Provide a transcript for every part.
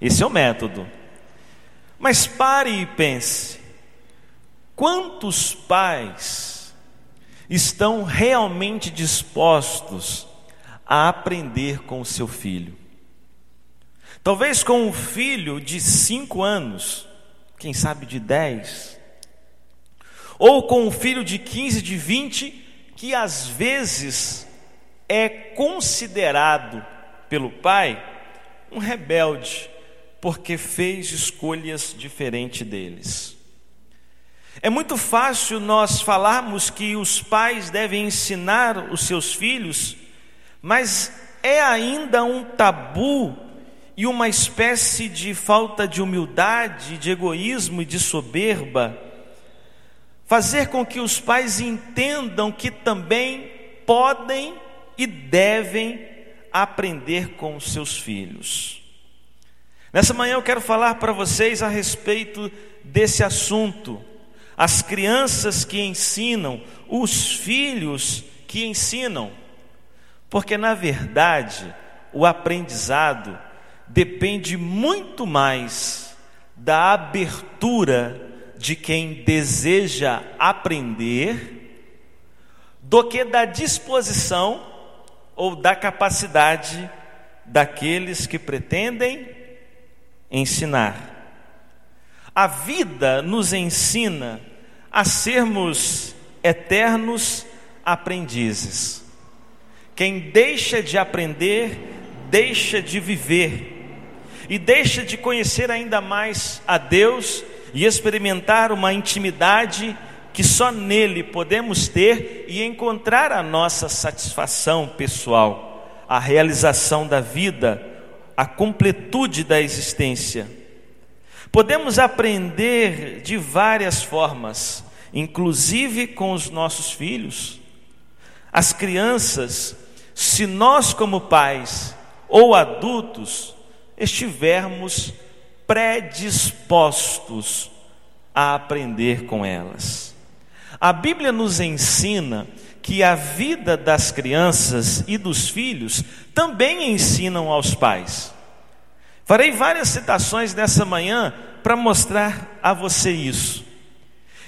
Esse é o método. Mas pare e pense: quantos pais estão realmente dispostos a aprender com o seu filho? Talvez com um filho de cinco anos, quem sabe de dez, ou com um filho de 15, de 20, que às vezes é considerado pelo pai um rebelde, porque fez escolhas diferentes deles. É muito fácil nós falarmos que os pais devem ensinar os seus filhos, mas é ainda um tabu e uma espécie de falta de humildade, de egoísmo e de soberba fazer com que os pais entendam que também podem e devem aprender com os seus filhos. Nessa manhã eu quero falar para vocês a respeito desse assunto. As crianças que ensinam, os filhos que ensinam. Porque na verdade, o aprendizado depende muito mais da abertura de quem deseja aprender do que da disposição ou da capacidade daqueles que pretendem ensinar. A vida nos ensina a sermos eternos aprendizes. Quem deixa de aprender, deixa de viver e deixa de conhecer ainda mais a Deus e experimentar uma intimidade que só nele podemos ter e encontrar a nossa satisfação pessoal, a realização da vida, a completude da existência. Podemos aprender de várias formas, inclusive com os nossos filhos. As crianças, se nós, como pais ou adultos, estivermos predispostos a aprender com elas. A Bíblia nos ensina que a vida das crianças e dos filhos também ensinam aos pais. Farei várias citações nessa manhã para mostrar a você isso.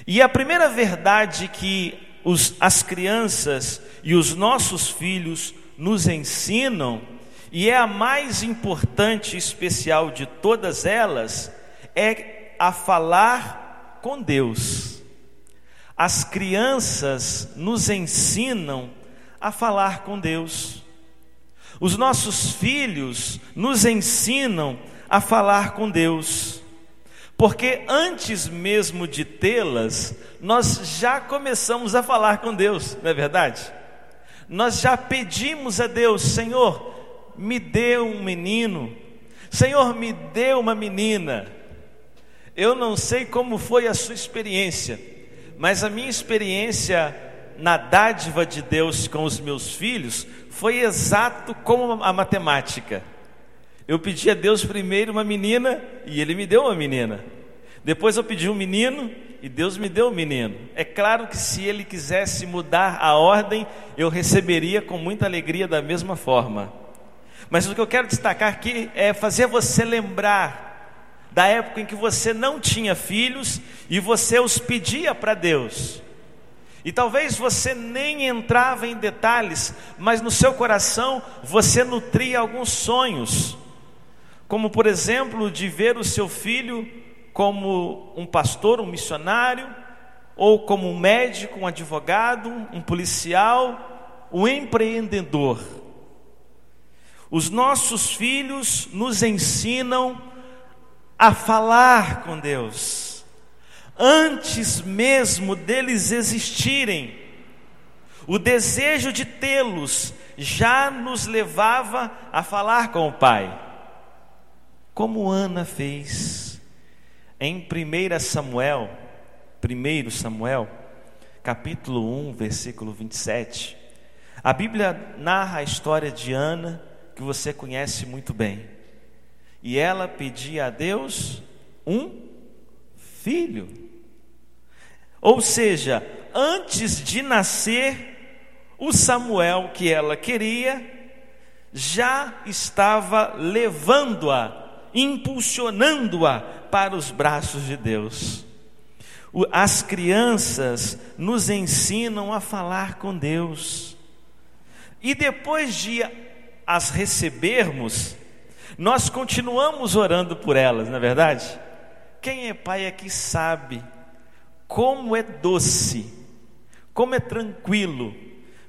E a primeira verdade que os, as crianças e os nossos filhos nos ensinam e é a mais importante e especial de todas elas, é a falar com Deus. As crianças nos ensinam a falar com Deus. Os nossos filhos nos ensinam a falar com Deus. Porque antes mesmo de tê-las, nós já começamos a falar com Deus, não é verdade? Nós já pedimos a Deus, Senhor, me deu um menino, Senhor, me deu uma menina. Eu não sei como foi a sua experiência, mas a minha experiência na dádiva de Deus com os meus filhos foi exato como a matemática. Eu pedi a Deus primeiro uma menina e Ele me deu uma menina. Depois eu pedi um menino e Deus me deu um menino. É claro que se Ele quisesse mudar a ordem, eu receberia com muita alegria da mesma forma. Mas o que eu quero destacar aqui é fazer você lembrar da época em que você não tinha filhos e você os pedia para Deus. E talvez você nem entrava em detalhes, mas no seu coração você nutria alguns sonhos, como por exemplo de ver o seu filho como um pastor, um missionário, ou como um médico, um advogado, um policial, um empreendedor. Os nossos filhos nos ensinam a falar com Deus, antes mesmo deles existirem. O desejo de tê-los já nos levava a falar com o Pai, como Ana fez em 1 Samuel, 1 Samuel, capítulo 1, versículo 27. A Bíblia narra a história de Ana que você conhece muito bem. E ela pedia a Deus um filho. Ou seja, antes de nascer, o Samuel que ela queria já estava levando-a impulsionando-a para os braços de Deus. As crianças nos ensinam a falar com Deus. E depois de as recebermos, nós continuamos orando por elas, não é verdade? Quem é pai aqui sabe como é doce, como é tranquilo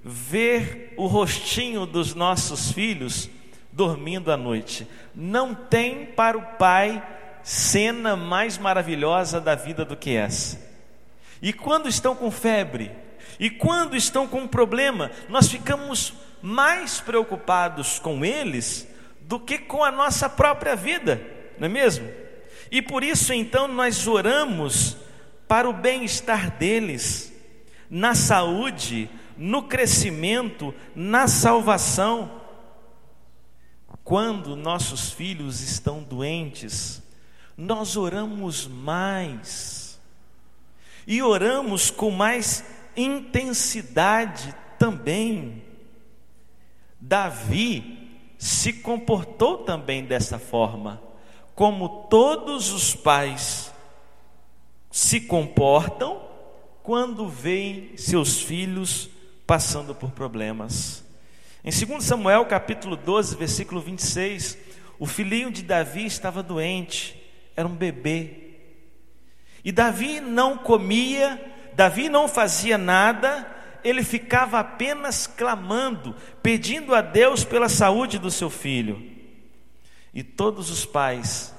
ver o rostinho dos nossos filhos dormindo à noite. Não tem para o pai cena mais maravilhosa da vida do que essa. E quando estão com febre, e quando estão com um problema, nós ficamos mais preocupados com eles do que com a nossa própria vida, não é mesmo? E por isso então nós oramos para o bem-estar deles, na saúde, no crescimento, na salvação. Quando nossos filhos estão doentes, nós oramos mais, e oramos com mais intensidade também. Davi se comportou também dessa forma, como todos os pais se comportam quando veem seus filhos passando por problemas. Em 2 Samuel capítulo 12, versículo 26, o filhinho de Davi estava doente, era um bebê. E Davi não comia, Davi não fazia nada, ele ficava apenas clamando, pedindo a Deus pela saúde do seu filho. E todos os pais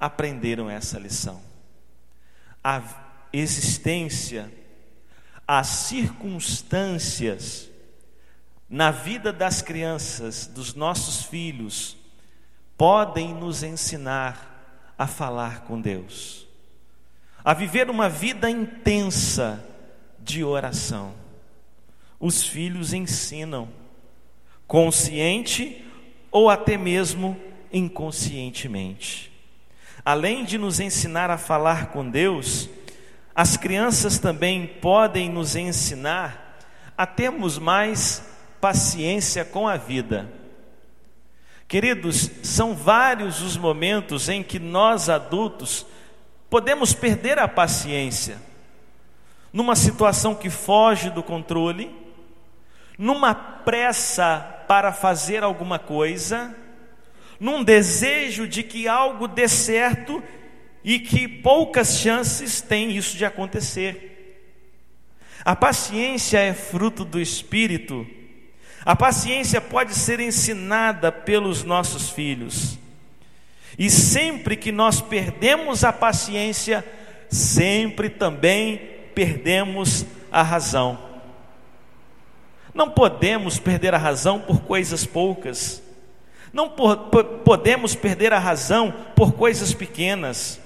aprenderam essa lição. A existência, as circunstâncias na vida das crianças, dos nossos filhos, podem nos ensinar a falar com Deus, a viver uma vida intensa de oração. Os filhos ensinam, consciente ou até mesmo inconscientemente. Além de nos ensinar a falar com Deus, as crianças também podem nos ensinar a termos mais paciência com a vida Queridos, são vários os momentos em que nós adultos podemos perder a paciência, numa situação que foge do controle, numa pressa para fazer alguma coisa, num desejo de que algo dê certo e que poucas chances tem isso de acontecer. A paciência é fruto do espírito a paciência pode ser ensinada pelos nossos filhos. E sempre que nós perdemos a paciência, sempre também perdemos a razão. Não podemos perder a razão por coisas poucas. Não podemos perder a razão por coisas pequenas.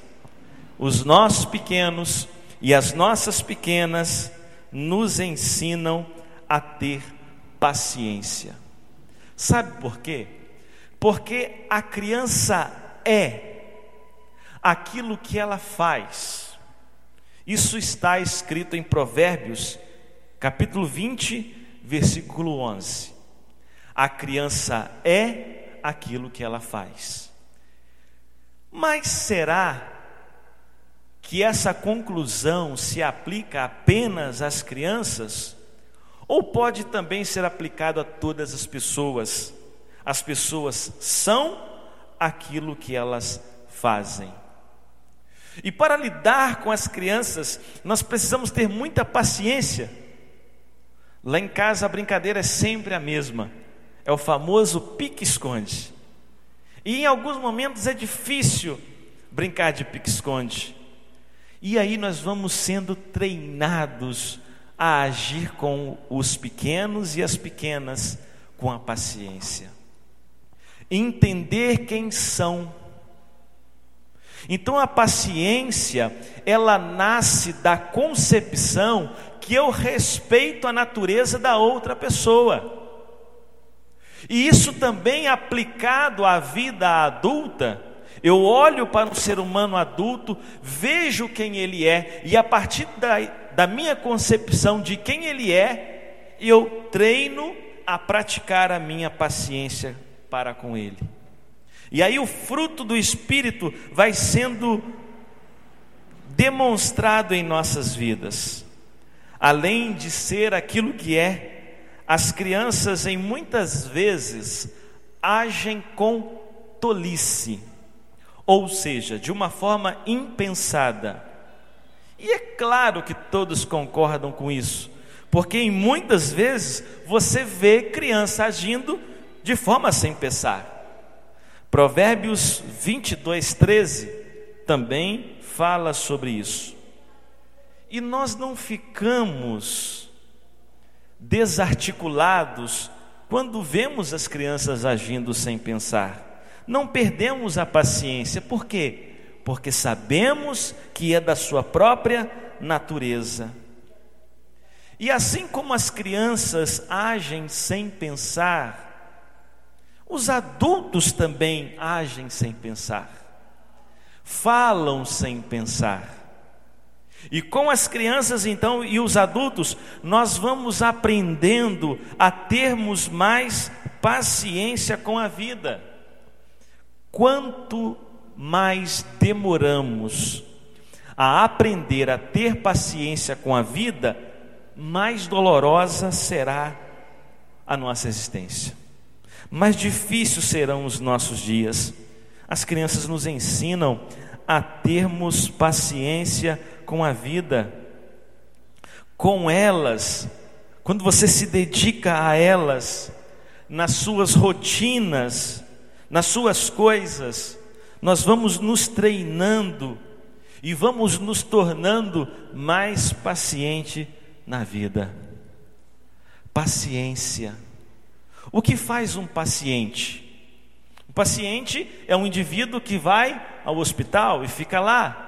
Os nossos pequenos e as nossas pequenas nos ensinam a ter paciência. Sabe por quê? Porque a criança é aquilo que ela faz. Isso está escrito em Provérbios, capítulo 20, versículo 11. A criança é aquilo que ela faz. Mas será que essa conclusão se aplica apenas às crianças? ou pode também ser aplicado a todas as pessoas. As pessoas são aquilo que elas fazem. E para lidar com as crianças, nós precisamos ter muita paciência. Lá em casa a brincadeira é sempre a mesma. É o famoso pique-esconde. E em alguns momentos é difícil brincar de pique-esconde. E aí nós vamos sendo treinados a agir com os pequenos e as pequenas com a paciência. Entender quem são. Então a paciência, ela nasce da concepção que eu respeito a natureza da outra pessoa. E isso também aplicado à vida adulta, eu olho para um ser humano adulto, vejo quem ele é, e a partir da, da minha concepção de quem ele é, eu treino a praticar a minha paciência para com ele. E aí o fruto do Espírito vai sendo demonstrado em nossas vidas. Além de ser aquilo que é, as crianças em muitas vezes agem com tolice, ou seja, de uma forma impensada. E é claro que todos concordam com isso, porque em muitas vezes você vê criança agindo de forma sem pensar. Provérbios 22, 13 também fala sobre isso. E nós não ficamos desarticulados quando vemos as crianças agindo sem pensar. Não perdemos a paciência, por quê? Porque sabemos que é da sua própria natureza. E assim como as crianças agem sem pensar, os adultos também agem sem pensar, falam sem pensar. E com as crianças então e os adultos, nós vamos aprendendo a termos mais paciência com a vida. Quanto mais demoramos a aprender a ter paciência com a vida, mais dolorosa será a nossa existência mais difíceis serão os nossos dias. As crianças nos ensinam a termos paciência com a vida. Com elas, quando você se dedica a elas, nas suas rotinas, nas suas coisas, nós vamos nos treinando e vamos nos tornando mais paciente na vida. Paciência o que faz um paciente? O paciente é um indivíduo que vai ao hospital e fica lá.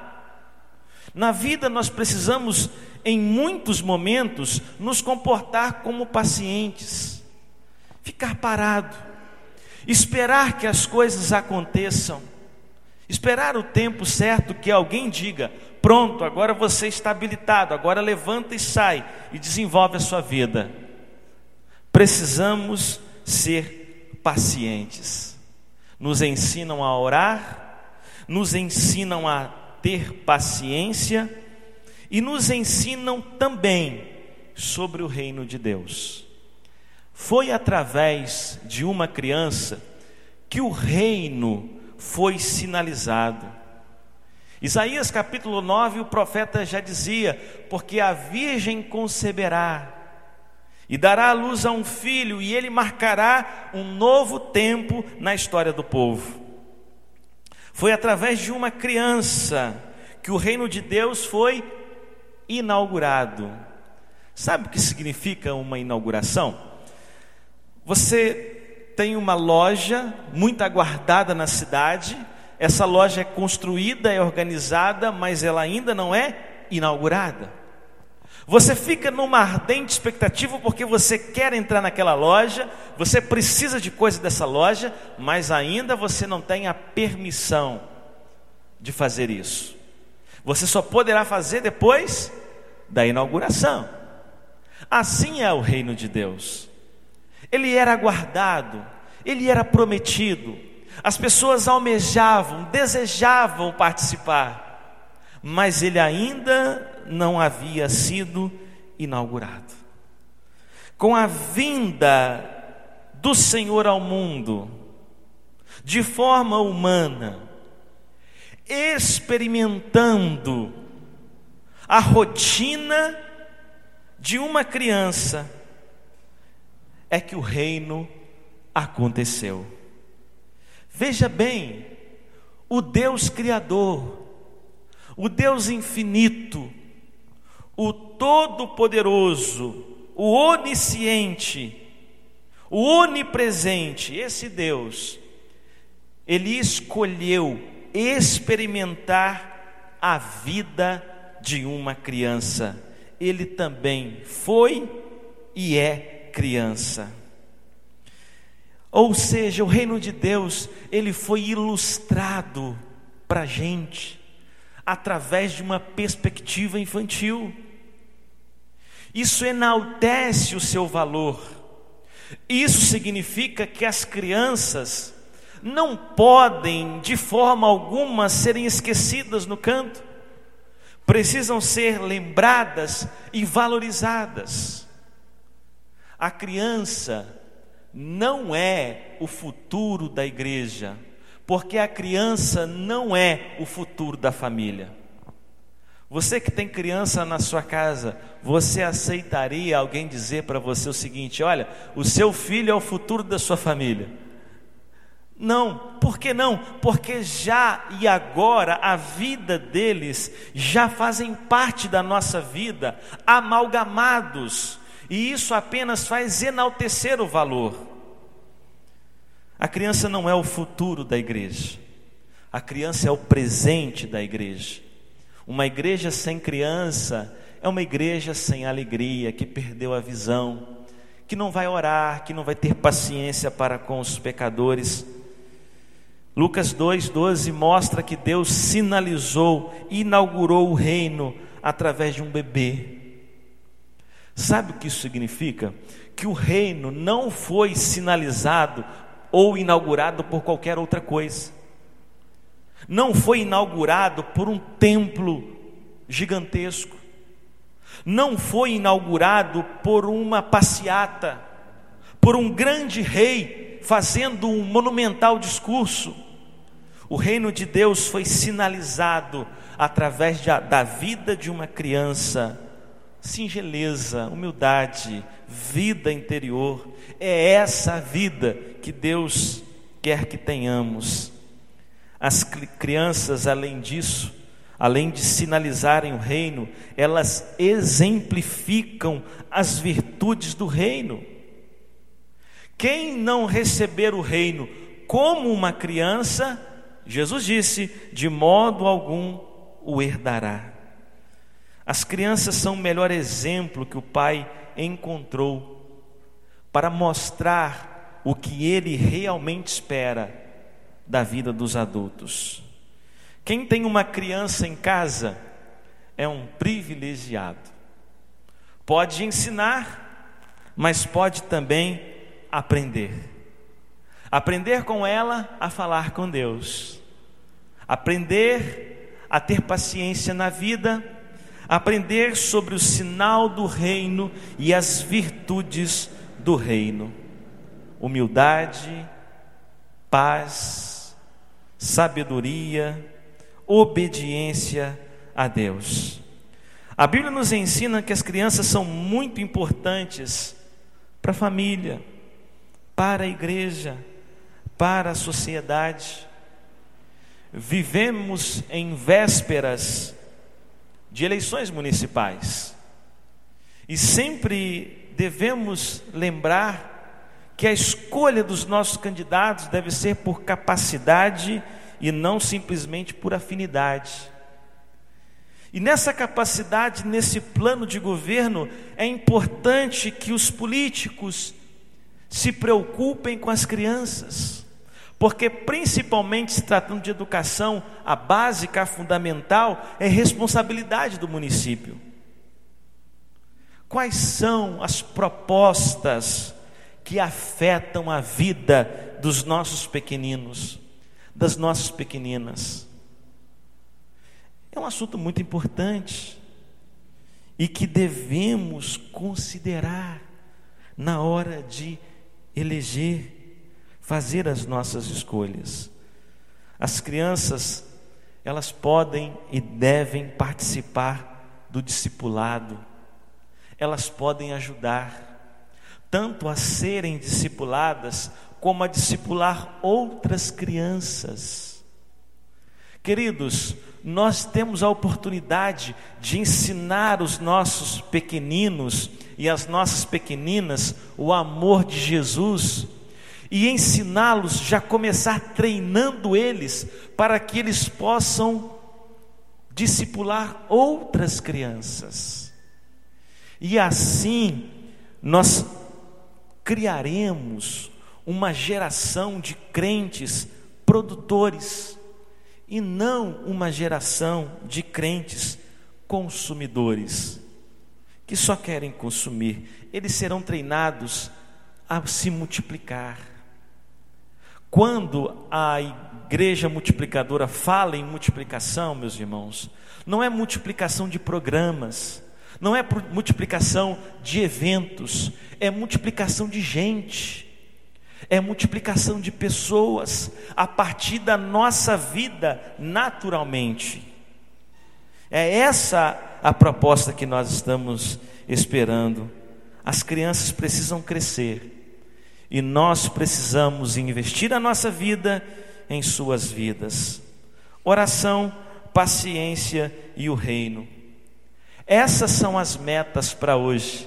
Na vida nós precisamos, em muitos momentos, nos comportar como pacientes, ficar parado, esperar que as coisas aconteçam, esperar o tempo certo que alguém diga: pronto, agora você está habilitado, agora levanta e sai e desenvolve a sua vida. Precisamos ser pacientes. Nos ensinam a orar, nos ensinam a ter paciência e nos ensinam também sobre o reino de Deus. Foi através de uma criança que o reino foi sinalizado. Isaías capítulo 9, o profeta já dizia: Porque a virgem conceberá e dará à luz a um filho, e ele marcará um novo tempo na história do povo. Foi através de uma criança que o reino de Deus foi inaugurado. Sabe o que significa uma inauguração? Você tem uma loja muito aguardada na cidade, essa loja é construída, é organizada, mas ela ainda não é inaugurada. Você fica numa ardente expectativa porque você quer entrar naquela loja, você precisa de coisa dessa loja, mas ainda você não tem a permissão de fazer isso. Você só poderá fazer depois da inauguração. Assim é o reino de Deus. Ele era aguardado, ele era prometido. As pessoas almejavam, desejavam participar mas ele ainda não havia sido inaugurado. Com a vinda do Senhor ao mundo, de forma humana, experimentando a rotina de uma criança, é que o reino aconteceu. Veja bem, o Deus Criador, o Deus infinito, o Todo-Poderoso, o Onisciente, o Onipresente, esse Deus, ele escolheu experimentar a vida de uma criança. Ele também foi e é criança. Ou seja, o reino de Deus, ele foi ilustrado para a gente através de uma perspectiva infantil. Isso enaltece o seu valor. Isso significa que as crianças não podem de forma alguma serem esquecidas no canto, precisam ser lembradas e valorizadas. A criança não é o futuro da igreja, porque a criança não é o futuro da família. Você que tem criança na sua casa, você aceitaria alguém dizer para você o seguinte: olha, o seu filho é o futuro da sua família? Não, por que não? Porque já e agora a vida deles já fazem parte da nossa vida, amalgamados, e isso apenas faz enaltecer o valor. A criança não é o futuro da igreja, a criança é o presente da igreja. Uma igreja sem criança é uma igreja sem alegria, que perdeu a visão, que não vai orar, que não vai ter paciência para com os pecadores Lucas 2,12 mostra que Deus sinalizou, inaugurou o reino através de um bebê. Sabe o que isso significa? Que o reino não foi sinalizado ou inaugurado por qualquer outra coisa. Não foi inaugurado por um templo gigantesco. Não foi inaugurado por uma passeata, por um grande rei fazendo um monumental discurso. O reino de Deus foi sinalizado através da vida de uma criança. Singeleza, humildade, vida interior. É essa a vida que Deus quer que tenhamos. As crianças, além disso, além de sinalizarem o reino, elas exemplificam as virtudes do reino. Quem não receber o reino como uma criança, Jesus disse, de modo algum o herdará. As crianças são o melhor exemplo que o pai encontrou para mostrar o que ele realmente espera da vida dos adultos. Quem tem uma criança em casa é um privilegiado. Pode ensinar, mas pode também aprender. Aprender com ela a falar com Deus. Aprender a ter paciência na vida. Aprender sobre o sinal do reino e as virtudes do reino. Humildade, paz, sabedoria, obediência a Deus. A Bíblia nos ensina que as crianças são muito importantes para a família para a igreja, para a sociedade. Vivemos em vésperas de eleições municipais e sempre devemos lembrar que a escolha dos nossos candidatos deve ser por capacidade e não simplesmente por afinidade. E nessa capacidade, nesse plano de governo, é importante que os políticos se preocupem com as crianças, porque, principalmente se tratando de educação, a básica, a fundamental, é responsabilidade do município. Quais são as propostas que afetam a vida dos nossos pequeninos, das nossas pequeninas? É um assunto muito importante e que devemos considerar na hora de eleger, fazer as nossas escolhas. As crianças, elas podem e devem participar do discipulado, elas podem ajudar, tanto a serem discipuladas, como a discipular outras crianças. Queridos, nós temos a oportunidade de ensinar os nossos pequeninos e as nossas pequeninas o amor de Jesus e ensiná-los, já começar treinando eles para que eles possam discipular outras crianças. E assim nós criaremos uma geração de crentes produtores e não uma geração de crentes consumidores que só querem consumir. Eles serão treinados a se multiplicar. Quando a igreja multiplicadora fala em multiplicação, meus irmãos, não é multiplicação de programas, não é multiplicação de eventos, é multiplicação de gente, é multiplicação de pessoas a partir da nossa vida naturalmente. É essa a proposta que nós estamos esperando. As crianças precisam crescer e nós precisamos investir a nossa vida em suas vidas. Oração, paciência e o reino. Essas são as metas para hoje.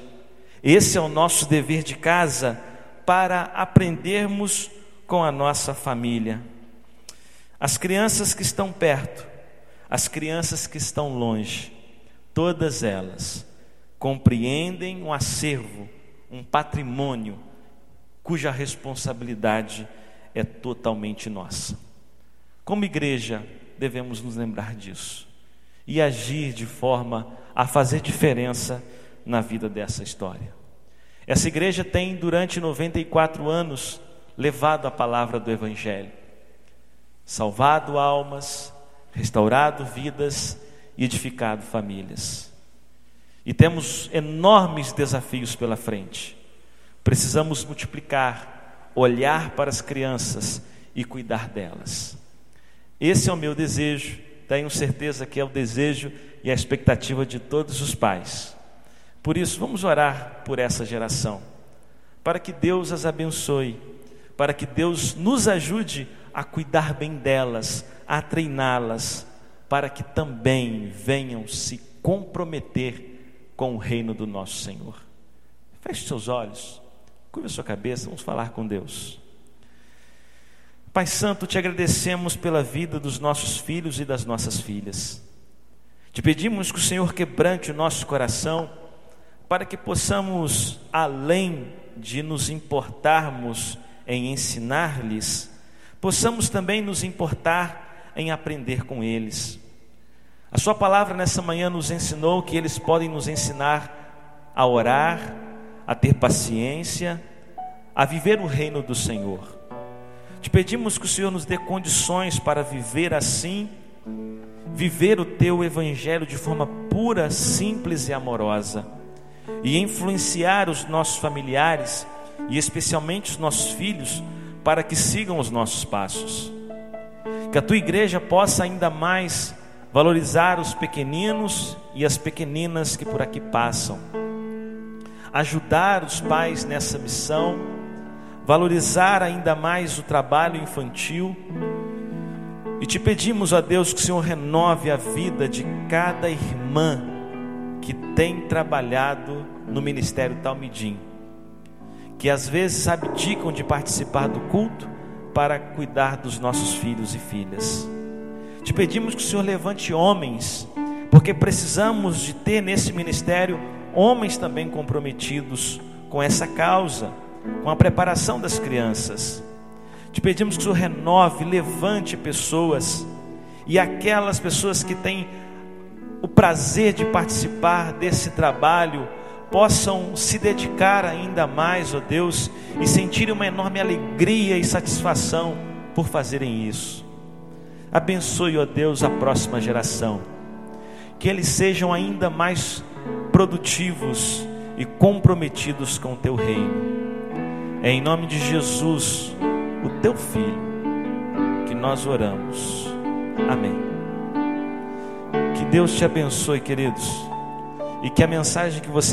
Esse é o nosso dever de casa para aprendermos com a nossa família. As crianças que estão perto, as crianças que estão longe, todas elas compreendem um acervo, um patrimônio, cuja responsabilidade é totalmente nossa. Como igreja, devemos nos lembrar disso e agir de forma a fazer diferença na vida dessa história. Essa igreja tem, durante 94 anos, levado a palavra do Evangelho, salvado almas, restaurado vidas e edificado famílias. E temos enormes desafios pela frente. Precisamos multiplicar, olhar para as crianças e cuidar delas. Esse é o meu desejo, tenho certeza que é o desejo e a expectativa de todos os pais. Por isso, vamos orar por essa geração, para que Deus as abençoe, para que Deus nos ajude a cuidar bem delas, a treiná-las, para que também venham se comprometer com o reino do nosso Senhor. Feche seus olhos, curva sua cabeça, vamos falar com Deus. Pai Santo, te agradecemos pela vida dos nossos filhos e das nossas filhas. Te pedimos que o Senhor quebrante o nosso coração, para que possamos, além de nos importarmos em ensinar-lhes, possamos também nos importar em aprender com eles. A Sua palavra nessa manhã nos ensinou que eles podem nos ensinar a orar, a ter paciência, a viver o reino do Senhor. Te pedimos que o Senhor nos dê condições para viver assim, viver o teu evangelho de forma pura, simples e amorosa, e influenciar os nossos familiares e especialmente os nossos filhos para que sigam os nossos passos. Que a tua igreja possa ainda mais valorizar os pequeninos e as pequeninas que por aqui passam, ajudar os pais nessa missão valorizar ainda mais o trabalho infantil. E te pedimos a Deus que o Senhor renove a vida de cada irmã que tem trabalhado no ministério Talmidim, que às vezes abdicam de participar do culto para cuidar dos nossos filhos e filhas. Te pedimos que o Senhor levante homens, porque precisamos de ter nesse ministério homens também comprometidos com essa causa com a preparação das crianças. Te pedimos que o Senhor renove, levante pessoas e aquelas pessoas que têm o prazer de participar desse trabalho possam se dedicar ainda mais, ó Deus, e sentirem uma enorme alegria e satisfação por fazerem isso. Abençoe, ó Deus, a próxima geração, que eles sejam ainda mais produtivos e comprometidos com o teu reino. É em nome de Jesus, o teu filho, que nós oramos. Amém. Que Deus te abençoe, queridos, e que a mensagem que você